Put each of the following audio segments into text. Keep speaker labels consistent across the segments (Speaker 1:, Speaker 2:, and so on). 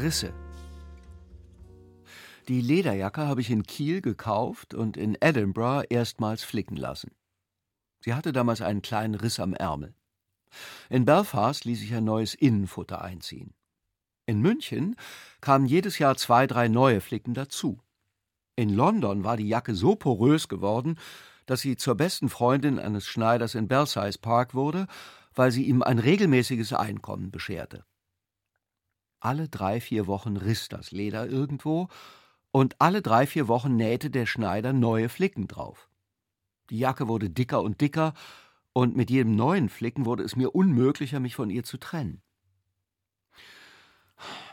Speaker 1: Risse. Die Lederjacke habe ich in Kiel gekauft und in Edinburgh erstmals flicken lassen. Sie hatte damals einen kleinen Riss am Ärmel. In Belfast ließ ich ein neues Innenfutter einziehen. In München kamen jedes Jahr zwei, drei neue Flicken dazu. In London war die Jacke so porös geworden, dass sie zur besten Freundin eines Schneiders in Belsize Park wurde, weil sie ihm ein regelmäßiges Einkommen bescherte. Alle drei, vier Wochen riss das Leder irgendwo, und alle drei, vier Wochen nähte der Schneider neue Flicken drauf. Die Jacke wurde dicker und dicker, und mit jedem neuen Flicken wurde es mir unmöglicher, mich von ihr zu trennen.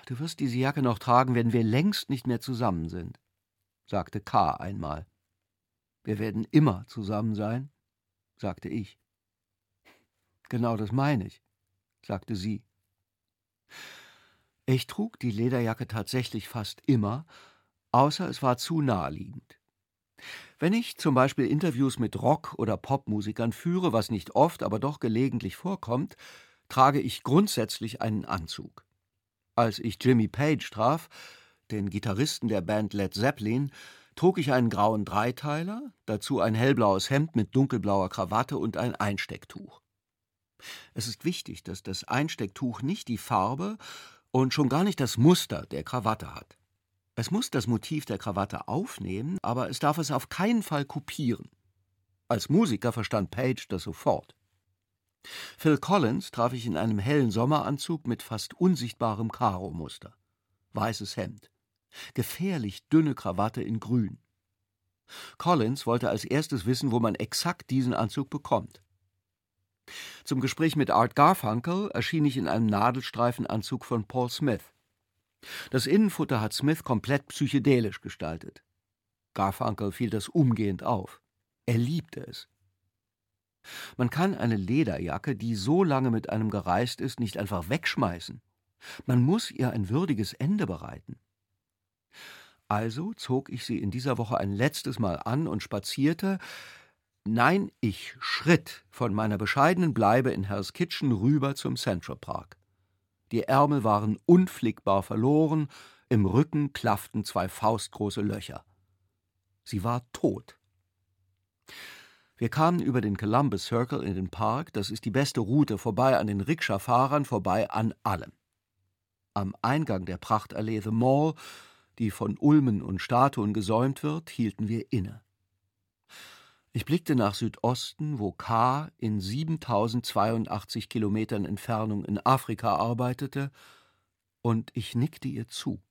Speaker 1: Du wirst diese Jacke noch tragen, wenn wir längst nicht mehr zusammen sind, sagte K. einmal. Wir werden immer zusammen sein, sagte ich. Genau das meine ich, sagte sie. Ich trug die Lederjacke tatsächlich fast immer, außer es war zu naheliegend. Wenn ich zum Beispiel Interviews mit Rock- oder Popmusikern führe, was nicht oft, aber doch gelegentlich vorkommt, trage ich grundsätzlich einen Anzug. Als ich Jimmy Page traf, den Gitarristen der Band Led Zeppelin, trug ich einen grauen Dreiteiler, dazu ein hellblaues Hemd mit dunkelblauer Krawatte und ein Einstecktuch. Es ist wichtig, dass das Einstecktuch nicht die Farbe und schon gar nicht das Muster der Krawatte hat. Es muss das Motiv der Krawatte aufnehmen, aber es darf es auf keinen Fall kopieren. Als Musiker verstand Page das sofort. Phil Collins traf ich in einem hellen Sommeranzug mit fast unsichtbarem Karo-Muster. Weißes Hemd. Gefährlich dünne Krawatte in Grün. Collins wollte als erstes wissen, wo man exakt diesen Anzug bekommt. Zum Gespräch mit Art Garfunkel erschien ich in einem Nadelstreifenanzug von Paul Smith. Das Innenfutter hat Smith komplett psychedelisch gestaltet. Garfunkel fiel das umgehend auf. Er liebte es. Man kann eine Lederjacke, die so lange mit einem gereist ist, nicht einfach wegschmeißen. Man muss ihr ein würdiges Ende bereiten. Also zog ich sie in dieser Woche ein letztes Mal an und spazierte, nein, ich schritt von meiner bescheidenen Bleibe in Hell's Kitchen rüber zum Central Park. Die Ärmel waren unflickbar verloren, im Rücken klafften zwei faustgroße Löcher. Sie war tot. Wir kamen über den Columbus Circle in den Park, das ist die beste Route, vorbei an den Rikscha-Fahrern, vorbei an allem. Am Eingang der Prachtallee The Mall, die von Ulmen und Statuen gesäumt wird, hielten wir inne. Ich blickte nach Südosten, wo K. in 7082 Kilometern Entfernung in Afrika arbeitete, und ich nickte ihr zu.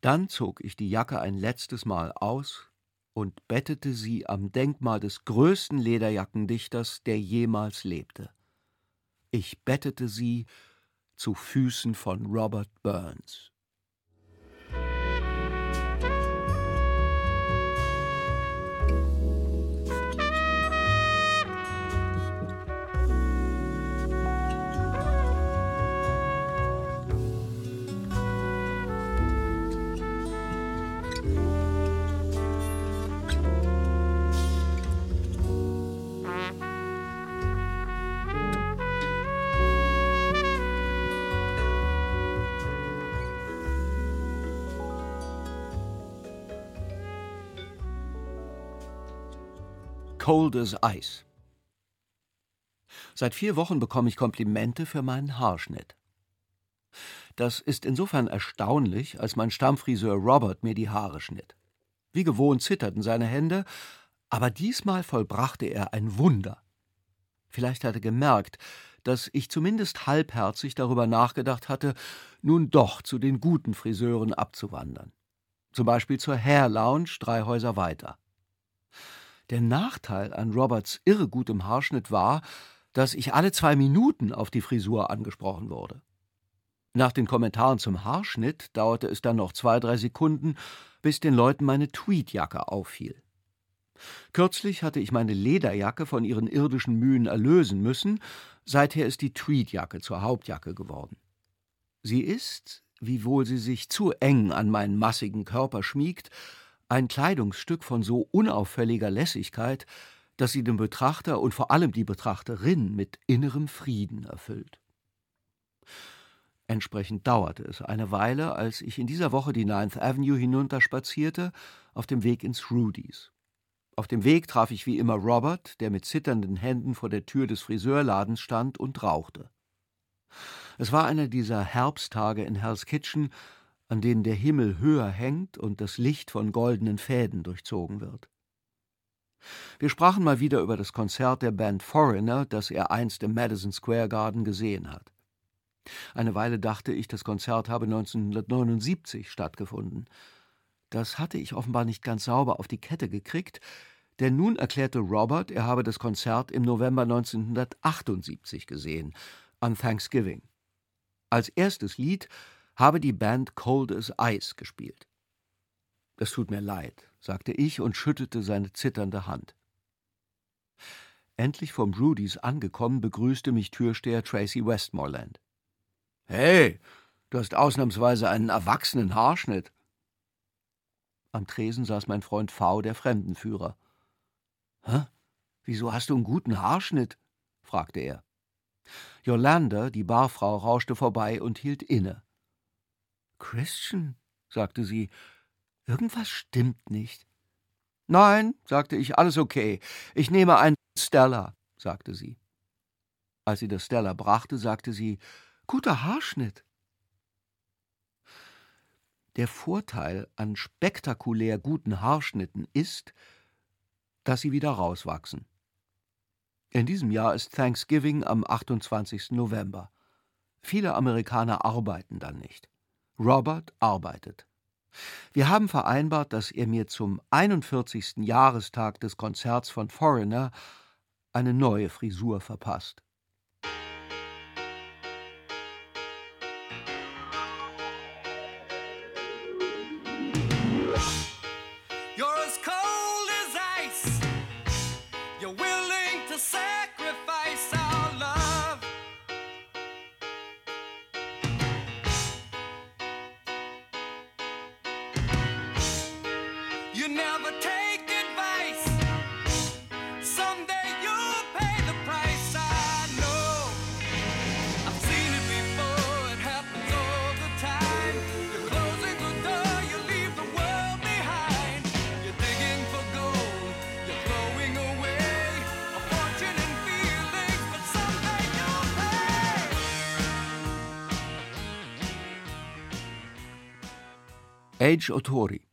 Speaker 1: Dann zog ich die Jacke ein letztes Mal aus und bettete sie am Denkmal des größten Lederjackendichters, der jemals lebte. Ich bettete sie zu Füßen von Robert Burns. Cold as Ice. Seit vier Wochen bekomme ich Komplimente für meinen Haarschnitt. Das ist insofern erstaunlich, als mein Stammfriseur Robert mir die Haare schnitt. Wie gewohnt zitterten seine Hände, aber diesmal vollbrachte er ein Wunder. Vielleicht hat er gemerkt, dass ich zumindest halbherzig darüber nachgedacht hatte, nun doch zu den guten Friseuren abzuwandern. Zum Beispiel zur Hair Lounge drei Häuser weiter. Der Nachteil an Roberts irregutem Haarschnitt war, dass ich alle zwei Minuten auf die Frisur angesprochen wurde. Nach den Kommentaren zum Haarschnitt dauerte es dann noch zwei, drei Sekunden, bis den Leuten meine Tweedjacke auffiel. Kürzlich hatte ich meine Lederjacke von ihren irdischen Mühen erlösen müssen, seither ist die Tweedjacke zur Hauptjacke geworden. Sie ist, wiewohl sie sich zu eng an meinen massigen Körper schmiegt, ein Kleidungsstück von so unauffälliger Lässigkeit, dass sie den Betrachter und vor allem die Betrachterin mit innerem Frieden erfüllt. Entsprechend dauerte es eine Weile, als ich in dieser Woche die Ninth Avenue hinunterspazierte, auf dem Weg ins Rudys. Auf dem Weg traf ich wie immer Robert, der mit zitternden Händen vor der Tür des Friseurladens stand und rauchte. Es war einer dieser Herbsttage in Hell's Kitchen, an denen der Himmel höher hängt und das Licht von goldenen Fäden durchzogen wird. Wir sprachen mal wieder über das Konzert der Band Foreigner, das er einst im Madison Square Garden gesehen hat. Eine Weile dachte ich, das Konzert habe 1979 stattgefunden. Das hatte ich offenbar nicht ganz sauber auf die Kette gekriegt, denn nun erklärte Robert, er habe das Konzert im November 1978 gesehen, an Thanksgiving. Als erstes Lied habe die Band Cold as Ice gespielt. Das tut mir leid, sagte ich und schüttelte seine zitternde Hand. Endlich vom Rudys angekommen, begrüßte mich Türsteher Tracy Westmoreland. Hey, du hast ausnahmsweise einen erwachsenen Haarschnitt. Am Tresen saß mein Freund V., der Fremdenführer. Hä? Wieso hast du einen guten Haarschnitt? fragte er. Yolanda, die Barfrau, rauschte vorbei und hielt inne. Christian, sagte sie, irgendwas stimmt nicht. Nein, sagte ich, alles okay. Ich nehme ein Stella, sagte sie. Als sie das Stella brachte, sagte sie, guter Haarschnitt. Der Vorteil an spektakulär guten Haarschnitten ist, dass sie wieder rauswachsen. In diesem Jahr ist Thanksgiving am 28. November. Viele Amerikaner arbeiten dann nicht. Robert arbeitet. Wir haben vereinbart, dass er mir zum 41. Jahrestag des Konzerts von Foreigner eine neue Frisur verpasst. Age Otori.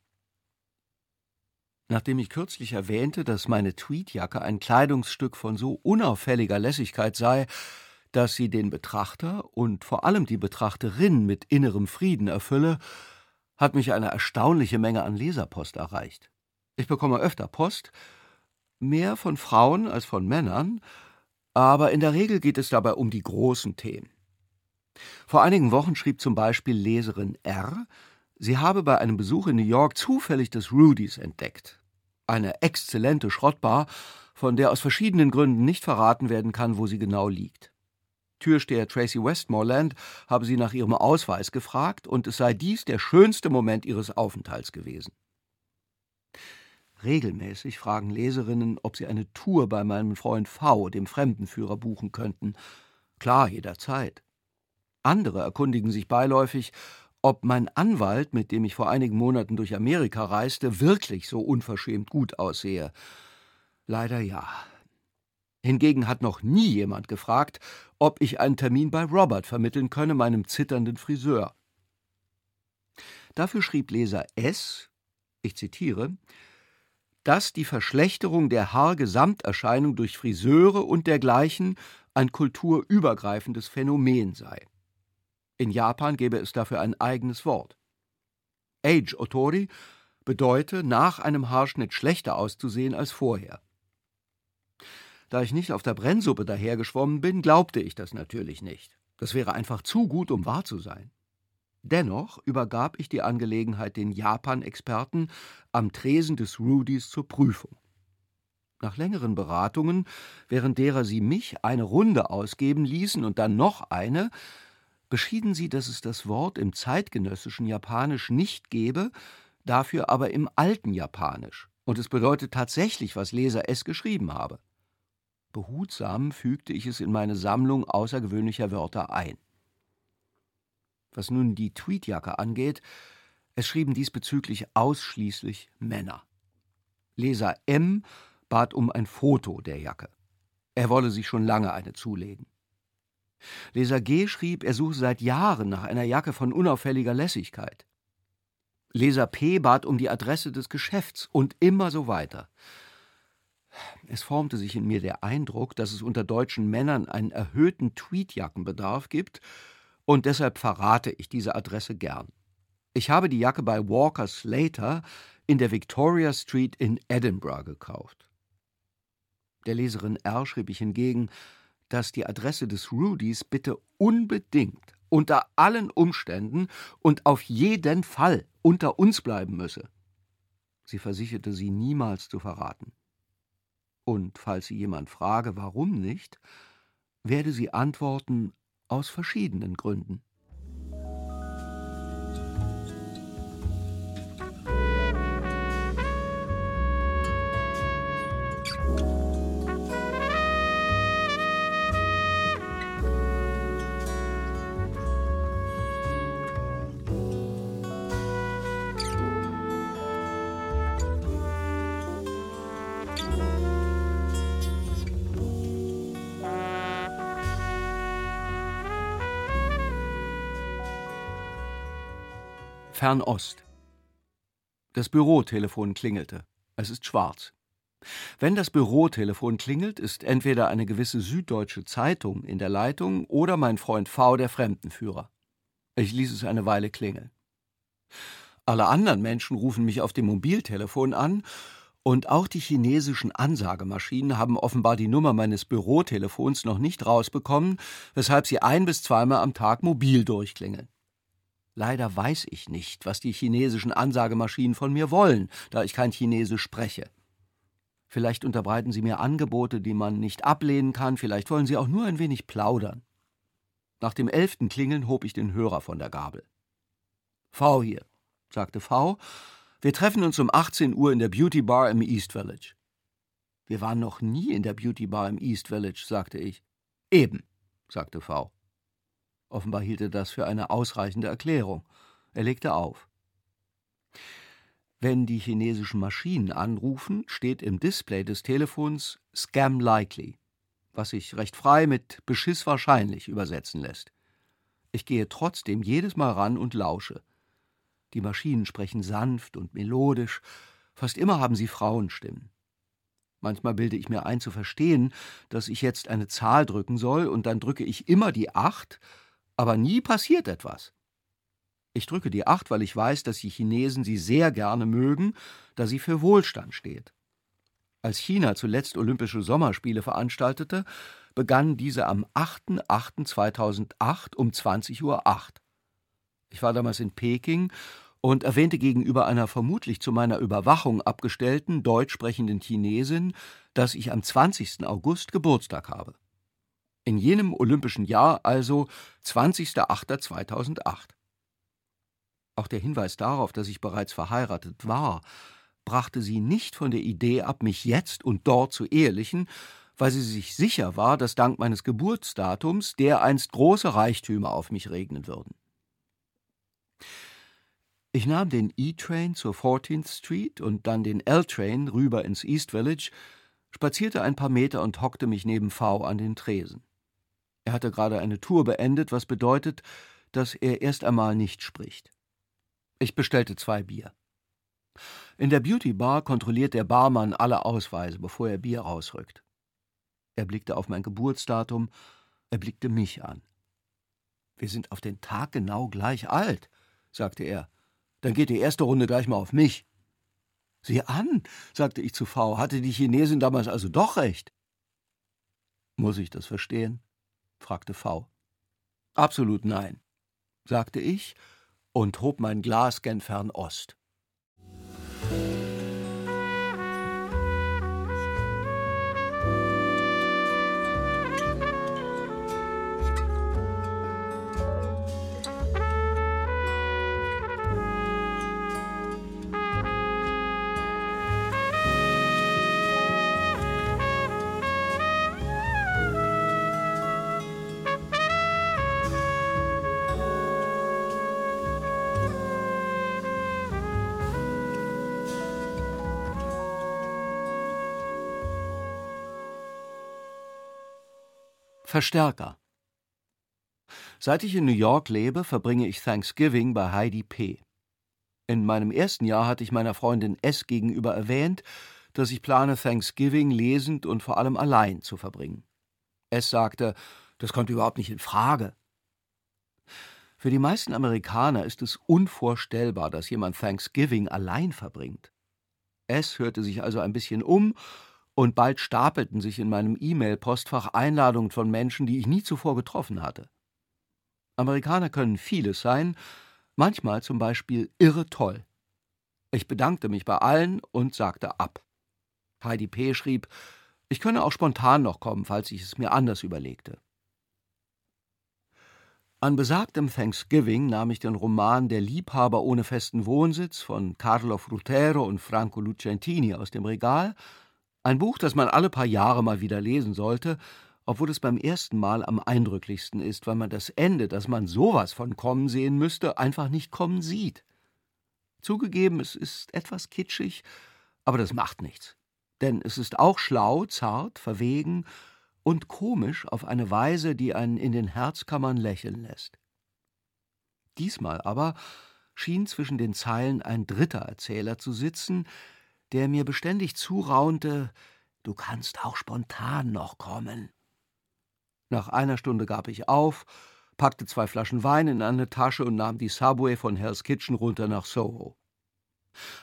Speaker 1: Nachdem ich kürzlich erwähnte, dass meine Tweedjacke ein Kleidungsstück von so unauffälliger Lässigkeit sei, dass sie den Betrachter und vor allem die Betrachterin mit innerem Frieden erfülle, hat mich eine erstaunliche Menge an Leserpost erreicht. Ich bekomme öfter Post, mehr von Frauen als von Männern, aber in der Regel geht es dabei um die großen Themen. Vor einigen Wochen schrieb zum Beispiel Leserin R., Sie habe bei einem Besuch in New York zufällig das Rudys entdeckt. Eine exzellente Schrottbar, von der aus verschiedenen Gründen nicht verraten werden kann, wo sie genau liegt. Türsteher Tracy Westmoreland habe sie nach ihrem Ausweis gefragt und es sei dies der schönste Moment ihres Aufenthalts gewesen. Regelmäßig fragen Leserinnen, ob sie eine Tour bei meinem Freund V., dem Fremdenführer, buchen könnten. Klar, jederzeit. Andere erkundigen sich beiläufig, ob mein Anwalt, mit dem ich vor einigen Monaten durch Amerika reiste, wirklich so unverschämt gut aussehe. Leider ja. Hingegen hat noch nie jemand gefragt, ob ich einen Termin bei Robert vermitteln könne, meinem zitternden Friseur. Dafür schrieb Leser S., ich zitiere, dass die Verschlechterung der Haargesamterscheinung durch Friseure und dergleichen ein kulturübergreifendes Phänomen sei. In Japan gäbe es dafür ein eigenes Wort. Age Otori bedeute, nach einem Haarschnitt schlechter auszusehen als vorher. Da ich nicht auf der Brennsuppe dahergeschwommen bin, glaubte ich das natürlich nicht. Das wäre einfach zu gut, um wahr zu sein. Dennoch übergab ich die Angelegenheit den Japan-Experten am Tresen des Rudys zur Prüfung. Nach längeren Beratungen, während derer sie mich eine Runde ausgeben ließen und dann noch eine, beschieden sie, dass es das Wort im zeitgenössischen Japanisch nicht gebe, dafür aber im alten Japanisch, und es bedeutet tatsächlich, was Leser S geschrieben habe. Behutsam fügte ich es in meine Sammlung außergewöhnlicher Wörter ein. Was nun die Tweedjacke angeht, es schrieben diesbezüglich ausschließlich Männer. Leser M bat um ein Foto der Jacke. Er wolle sich schon lange eine zulegen. Leser G schrieb, er suche seit Jahren nach einer Jacke von unauffälliger Lässigkeit. Leser P bat um die Adresse des Geschäfts und immer so weiter. Es formte sich in mir der Eindruck, dass es unter deutschen Männern einen erhöhten Tweedjackenbedarf gibt, und deshalb verrate ich diese Adresse gern. Ich habe die Jacke bei Walker Slater in der Victoria Street in Edinburgh gekauft. Der Leserin R schrieb ich hingegen, dass die Adresse des Rudys bitte unbedingt unter allen Umständen und auf jeden Fall unter uns bleiben müsse. Sie versicherte sie niemals zu verraten. Und falls sie jemand frage, warum nicht, werde sie antworten aus verschiedenen Gründen. Fernost. Das Bürotelefon klingelte. Es ist schwarz. Wenn das Bürotelefon klingelt, ist entweder eine gewisse süddeutsche Zeitung in der Leitung oder mein Freund V, der Fremdenführer. Ich ließ es eine Weile klingeln. Alle anderen Menschen rufen mich auf dem Mobiltelefon an, und auch die chinesischen Ansagemaschinen haben offenbar die Nummer meines Bürotelefons noch nicht rausbekommen, weshalb sie ein bis zweimal am Tag mobil durchklingeln. Leider weiß ich nicht, was die chinesischen Ansagemaschinen von mir wollen, da ich kein Chinesisch spreche. Vielleicht unterbreiten sie mir Angebote, die man nicht ablehnen kann, vielleicht wollen sie auch nur ein wenig plaudern. Nach dem elften Klingeln hob ich den Hörer von der Gabel. V hier, sagte V. Wir treffen uns um 18 Uhr in der Beauty Bar im East Village. Wir waren noch nie in der Beauty Bar im East Village, sagte ich. Eben, sagte V. Offenbar hielt er das für eine ausreichende Erklärung. Er legte auf. Wenn die chinesischen Maschinen anrufen, steht im Display des Telefons Scam likely, was sich recht frei mit Beschiss wahrscheinlich übersetzen lässt. Ich gehe trotzdem jedes Mal ran und lausche. Die Maschinen sprechen sanft und melodisch, fast immer haben sie Frauenstimmen. Manchmal bilde ich mir ein zu verstehen, dass ich jetzt eine Zahl drücken soll, und dann drücke ich immer die acht aber nie passiert etwas. Ich drücke die Acht, weil ich weiß, dass die Chinesen sie sehr gerne mögen, da sie für Wohlstand steht. Als China zuletzt Olympische Sommerspiele veranstaltete, begannen diese am 8.8.2008 um 20.08 Uhr. Ich war damals in Peking und erwähnte gegenüber einer vermutlich zu meiner Überwachung abgestellten deutsch sprechenden Chinesin, dass ich am 20. August Geburtstag habe. In jenem olympischen Jahr also 20.08.2008. Auch der Hinweis darauf, dass ich bereits verheiratet war, brachte sie nicht von der Idee ab, mich jetzt und dort zu ehelichen, weil sie sich sicher war, dass dank meines Geburtsdatums dereinst große Reichtümer auf mich regnen würden. Ich nahm den E-Train zur 14th Street und dann den L-Train rüber ins East Village, spazierte ein paar Meter und hockte mich neben V an den Tresen. Er hatte gerade eine Tour beendet, was bedeutet, dass er erst einmal nicht spricht. Ich bestellte zwei Bier. In der Beauty Bar kontrolliert der Barmann alle Ausweise, bevor er Bier rausrückt. Er blickte auf mein Geburtsdatum, er blickte mich an. Wir sind auf den Tag genau gleich alt, sagte er. Dann geht die erste Runde gleich mal auf mich. Sieh an, sagte ich zu V. Hatte die Chinesin damals also doch recht? Muss ich das verstehen? Fragte V. Absolut nein, sagte ich und hob mein Glas gen Fernost. Verstärker. Seit ich in New York lebe, verbringe ich Thanksgiving bei Heidi P. In meinem ersten Jahr hatte ich meiner Freundin S gegenüber erwähnt, dass ich plane, Thanksgiving lesend und vor allem allein zu verbringen. S sagte, das kommt überhaupt nicht in Frage. Für die meisten Amerikaner ist es unvorstellbar, dass jemand Thanksgiving allein verbringt. S hörte sich also ein bisschen um, und bald stapelten sich in meinem E-Mail-Postfach Einladungen von Menschen, die ich nie zuvor getroffen hatte. Amerikaner können vieles sein, manchmal zum Beispiel irre toll. Ich bedankte mich bei allen und sagte ab. Heidi P. schrieb, ich könne auch spontan noch kommen, falls ich es mir anders überlegte. An besagtem Thanksgiving nahm ich den Roman Der Liebhaber ohne festen Wohnsitz von Carlo Frutero und Franco Lucentini aus dem Regal, ein Buch, das man alle paar Jahre mal wieder lesen sollte, obwohl es beim ersten Mal am eindrücklichsten ist, weil man das Ende, das man sowas von kommen sehen müsste, einfach nicht kommen sieht. Zugegeben, es ist etwas kitschig, aber das macht nichts. Denn es ist auch schlau, zart, verwegen und komisch auf eine Weise, die einen in den Herzkammern lächeln lässt. Diesmal aber schien zwischen den Zeilen ein dritter Erzähler zu sitzen, der mir beständig zuraunte, du kannst auch spontan noch kommen. Nach einer Stunde gab ich auf, packte zwei Flaschen Wein in eine Tasche und nahm die Subway von Hell's Kitchen runter nach Soho.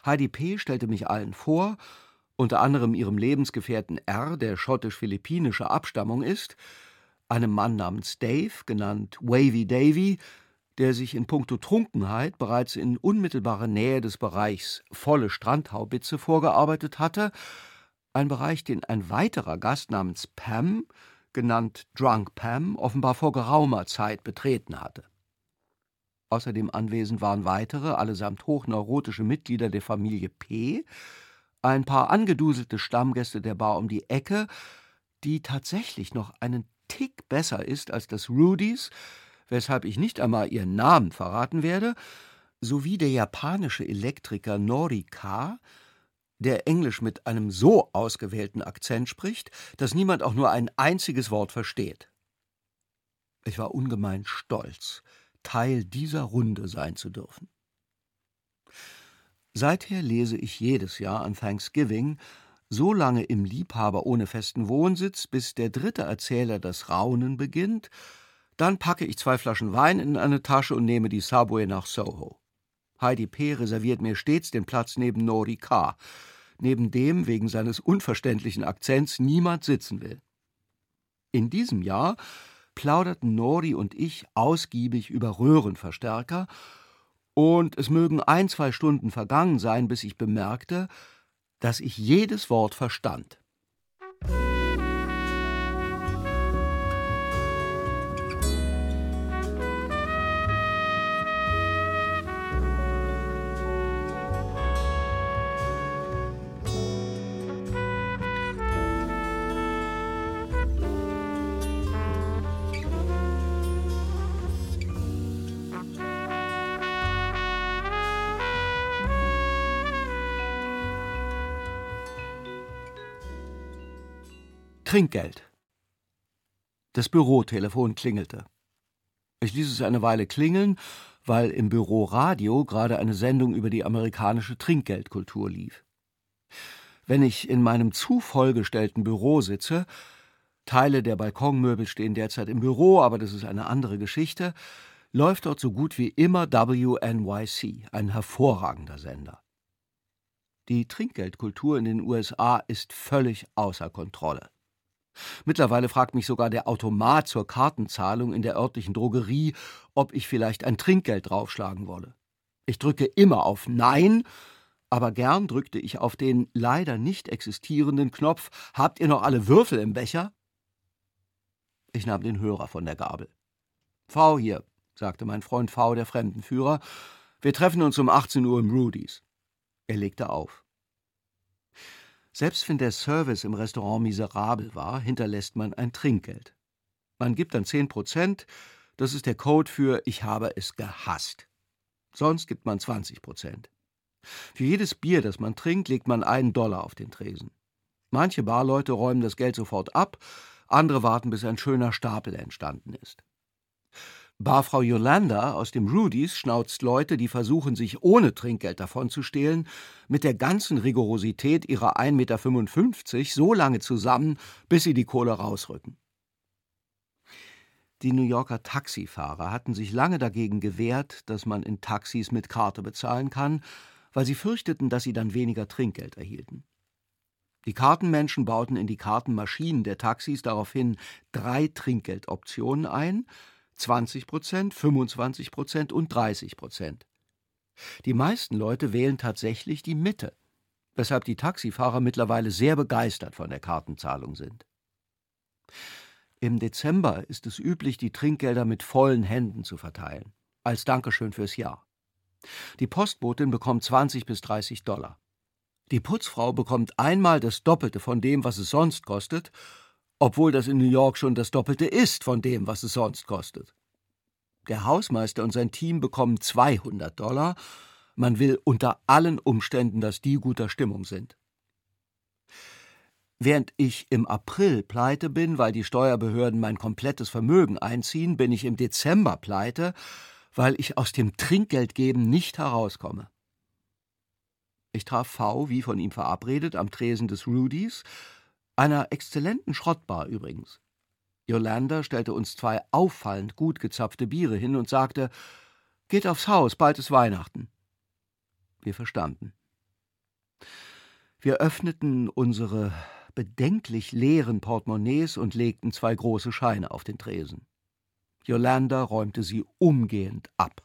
Speaker 1: Heidi P. stellte mich allen vor unter anderem ihrem Lebensgefährten R., der schottisch-philippinischer Abstammung ist, einem Mann namens Dave, genannt Wavy Davy, der sich in puncto Trunkenheit bereits in unmittelbarer Nähe des Bereichs volle Strandhaubitze vorgearbeitet hatte, ein Bereich, den ein weiterer Gast namens Pam, genannt Drunk Pam, offenbar vor geraumer Zeit betreten hatte. Außerdem anwesend waren weitere, allesamt hochneurotische Mitglieder der Familie P., ein paar angeduselte Stammgäste der Bar um die Ecke, die tatsächlich noch einen Tick besser ist als das Rudys, weshalb ich nicht einmal ihren Namen verraten werde, sowie der japanische Elektriker Nori K., der Englisch mit einem so ausgewählten Akzent spricht, dass niemand auch nur ein einziges Wort versteht. Ich war ungemein stolz, Teil dieser Runde sein zu dürfen. Seither lese ich jedes Jahr an Thanksgiving so lange im Liebhaber ohne festen Wohnsitz, bis der dritte Erzähler das Raunen beginnt, dann packe ich zwei Flaschen Wein in eine Tasche und nehme die Subway nach Soho. Heidi P. reserviert mir stets den Platz neben Nori K., neben dem wegen seines unverständlichen Akzents niemand sitzen will. In diesem Jahr plauderten Nori und ich ausgiebig über Röhrenverstärker und es mögen ein, zwei Stunden vergangen sein, bis ich bemerkte, dass ich jedes Wort verstand. Trinkgeld. Das Bürotelefon klingelte. Ich ließ es eine Weile klingeln, weil im Büroradio gerade eine Sendung über die amerikanische Trinkgeldkultur lief. Wenn ich in meinem zu vollgestellten Büro sitze, Teile der Balkonmöbel stehen derzeit im Büro, aber das ist eine andere Geschichte, läuft dort so gut wie immer WNYC, ein hervorragender Sender. Die Trinkgeldkultur in den USA ist völlig außer Kontrolle. Mittlerweile fragt mich sogar der Automat zur Kartenzahlung in der örtlichen Drogerie, ob ich vielleicht ein Trinkgeld draufschlagen wolle. Ich drücke immer auf Nein, aber gern drückte ich auf den leider nicht existierenden Knopf Habt ihr noch alle Würfel im Becher? Ich nahm den Hörer von der Gabel. V hier, sagte mein Freund V, der Fremdenführer. Wir treffen uns um 18 Uhr im Rudys. Er legte auf. Selbst wenn der Service im Restaurant miserabel war, hinterlässt man ein Trinkgeld. Man gibt dann 10 Prozent, das ist der Code für Ich habe es gehasst. Sonst gibt man 20 Prozent. Für jedes Bier, das man trinkt, legt man einen Dollar auf den Tresen. Manche Barleute räumen das Geld sofort ab, andere warten, bis ein schöner Stapel entstanden ist. Barfrau Yolanda aus dem Rudys schnauzt Leute, die versuchen, sich ohne Trinkgeld davonzustehlen, mit der ganzen Rigorosität ihrer 1,55 Meter so lange zusammen, bis sie die Kohle rausrücken. Die New Yorker Taxifahrer hatten sich lange dagegen gewehrt, dass man in Taxis mit Karte bezahlen kann, weil sie fürchteten, dass sie dann weniger Trinkgeld erhielten. Die Kartenmenschen bauten in die Kartenmaschinen der Taxis daraufhin drei Trinkgeldoptionen ein: 20 Prozent, 25 Prozent und 30 Prozent. Die meisten Leute wählen tatsächlich die Mitte, weshalb die Taxifahrer mittlerweile sehr begeistert von der Kartenzahlung sind. Im Dezember ist es üblich, die Trinkgelder mit vollen Händen zu verteilen, als Dankeschön fürs Jahr. Die Postbotin bekommt 20 bis 30 Dollar. Die Putzfrau bekommt einmal das Doppelte von dem, was es sonst kostet, obwohl das in New York schon das Doppelte ist von dem, was es sonst kostet. Der Hausmeister und sein Team bekommen 200 Dollar. Man will unter allen Umständen, dass die guter Stimmung sind. Während ich im April pleite bin, weil die Steuerbehörden mein komplettes Vermögen einziehen, bin ich im Dezember pleite, weil ich aus dem Trinkgeldgeben nicht herauskomme. Ich traf V, wie von ihm verabredet, am Tresen des Rudys, einer exzellenten Schrottbar übrigens. Yolanda stellte uns zwei auffallend gut gezapfte Biere hin und sagte: Geht aufs Haus, bald ist Weihnachten. Wir verstanden. Wir öffneten unsere bedenklich leeren Portemonnaies und legten zwei große Scheine auf den Tresen. Yolanda räumte sie umgehend ab.